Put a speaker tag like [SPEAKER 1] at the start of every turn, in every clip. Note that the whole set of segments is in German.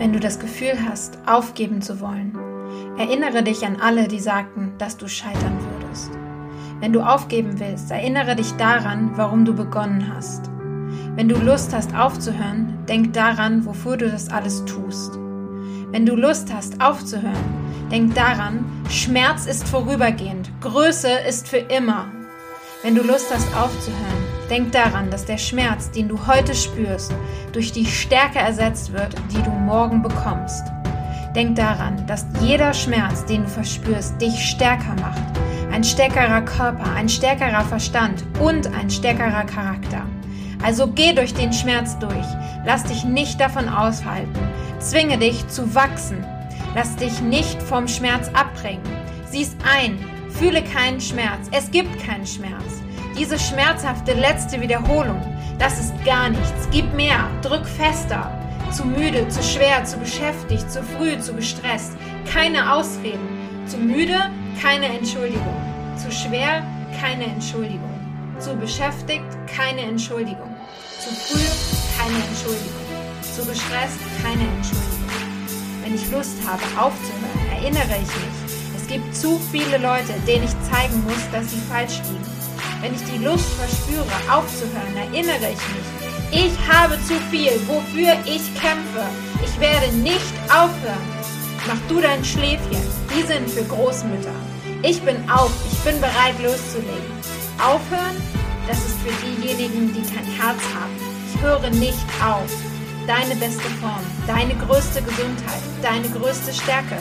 [SPEAKER 1] Wenn du das Gefühl hast, aufgeben zu wollen, erinnere dich an alle, die sagten, dass du scheitern würdest. Wenn du aufgeben willst, erinnere dich daran, warum du begonnen hast. Wenn du Lust hast aufzuhören, denk daran, wofür du das alles tust. Wenn du Lust hast aufzuhören, denk daran, Schmerz ist vorübergehend, Größe ist für immer. Wenn du Lust hast aufzuhören, denk daran, dass der Schmerz, den du heute spürst, durch die Stärke ersetzt wird, die du morgen bekommst. Denk daran, dass jeder Schmerz, den du verspürst, dich stärker macht. Ein stärkerer Körper, ein stärkerer Verstand und ein stärkerer Charakter. Also geh durch den Schmerz durch. Lass dich nicht davon aushalten. Zwinge dich zu wachsen. Lass dich nicht vom Schmerz abbringen. Sieh's ein, Fühle keinen Schmerz. Es gibt keinen Schmerz. Diese schmerzhafte letzte Wiederholung, das ist gar nichts. Gib mehr, drück fester. Zu müde, zu schwer, zu beschäftigt, zu früh, zu gestresst. Keine Ausreden. Zu müde, keine Entschuldigung. Zu schwer, keine Entschuldigung. Zu beschäftigt, keine Entschuldigung. Zu früh, keine Entschuldigung. Zu gestresst, keine Entschuldigung. Wenn ich Lust habe aufzuhören, erinnere ich mich, gibt zu viele Leute, denen ich zeigen muss, dass sie falsch liegen. Wenn ich die Lust verspüre, aufzuhören, erinnere ich mich. Ich habe zu viel, wofür ich kämpfe. Ich werde nicht aufhören. Mach du dein Schläfchen. Die sind für Großmütter. Ich bin auf. Ich bin bereit loszulegen. Aufhören, das ist für diejenigen, die kein Herz haben. Ich höre nicht auf. Deine beste Form, deine größte Gesundheit, deine größte Stärke,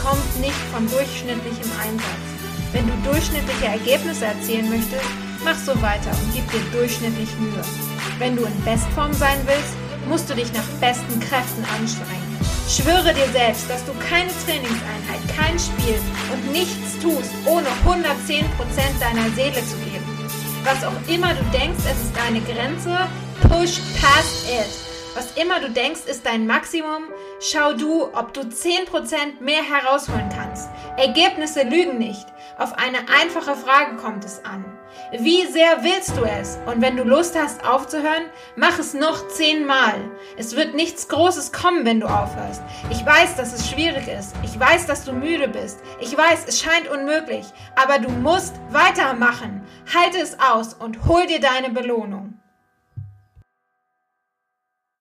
[SPEAKER 1] kommt nicht von durchschnittlichem Einsatz. Wenn du durchschnittliche Ergebnisse erzielen möchtest, mach so weiter und gib dir durchschnittlich Mühe. Wenn du in Bestform sein willst, musst du dich nach besten Kräften anstrengen. Schwöre dir selbst, dass du keine Trainingseinheit, kein Spiel und nichts tust, ohne 110% deiner Seele zu geben. Was auch immer du denkst, es ist deine Grenze, push past it. Was immer du denkst, ist dein Maximum. Schau du, ob du 10% mehr herausholen kannst. Ergebnisse lügen nicht. Auf eine einfache Frage kommt es an. Wie sehr willst du es? Und wenn du Lust hast aufzuhören, mach es noch zehnmal. Es wird nichts Großes kommen, wenn du aufhörst. Ich weiß, dass es schwierig ist. Ich weiß, dass du müde bist. Ich weiß, es scheint unmöglich. Aber du musst weitermachen. Halte es aus und hol dir deine Belohnung.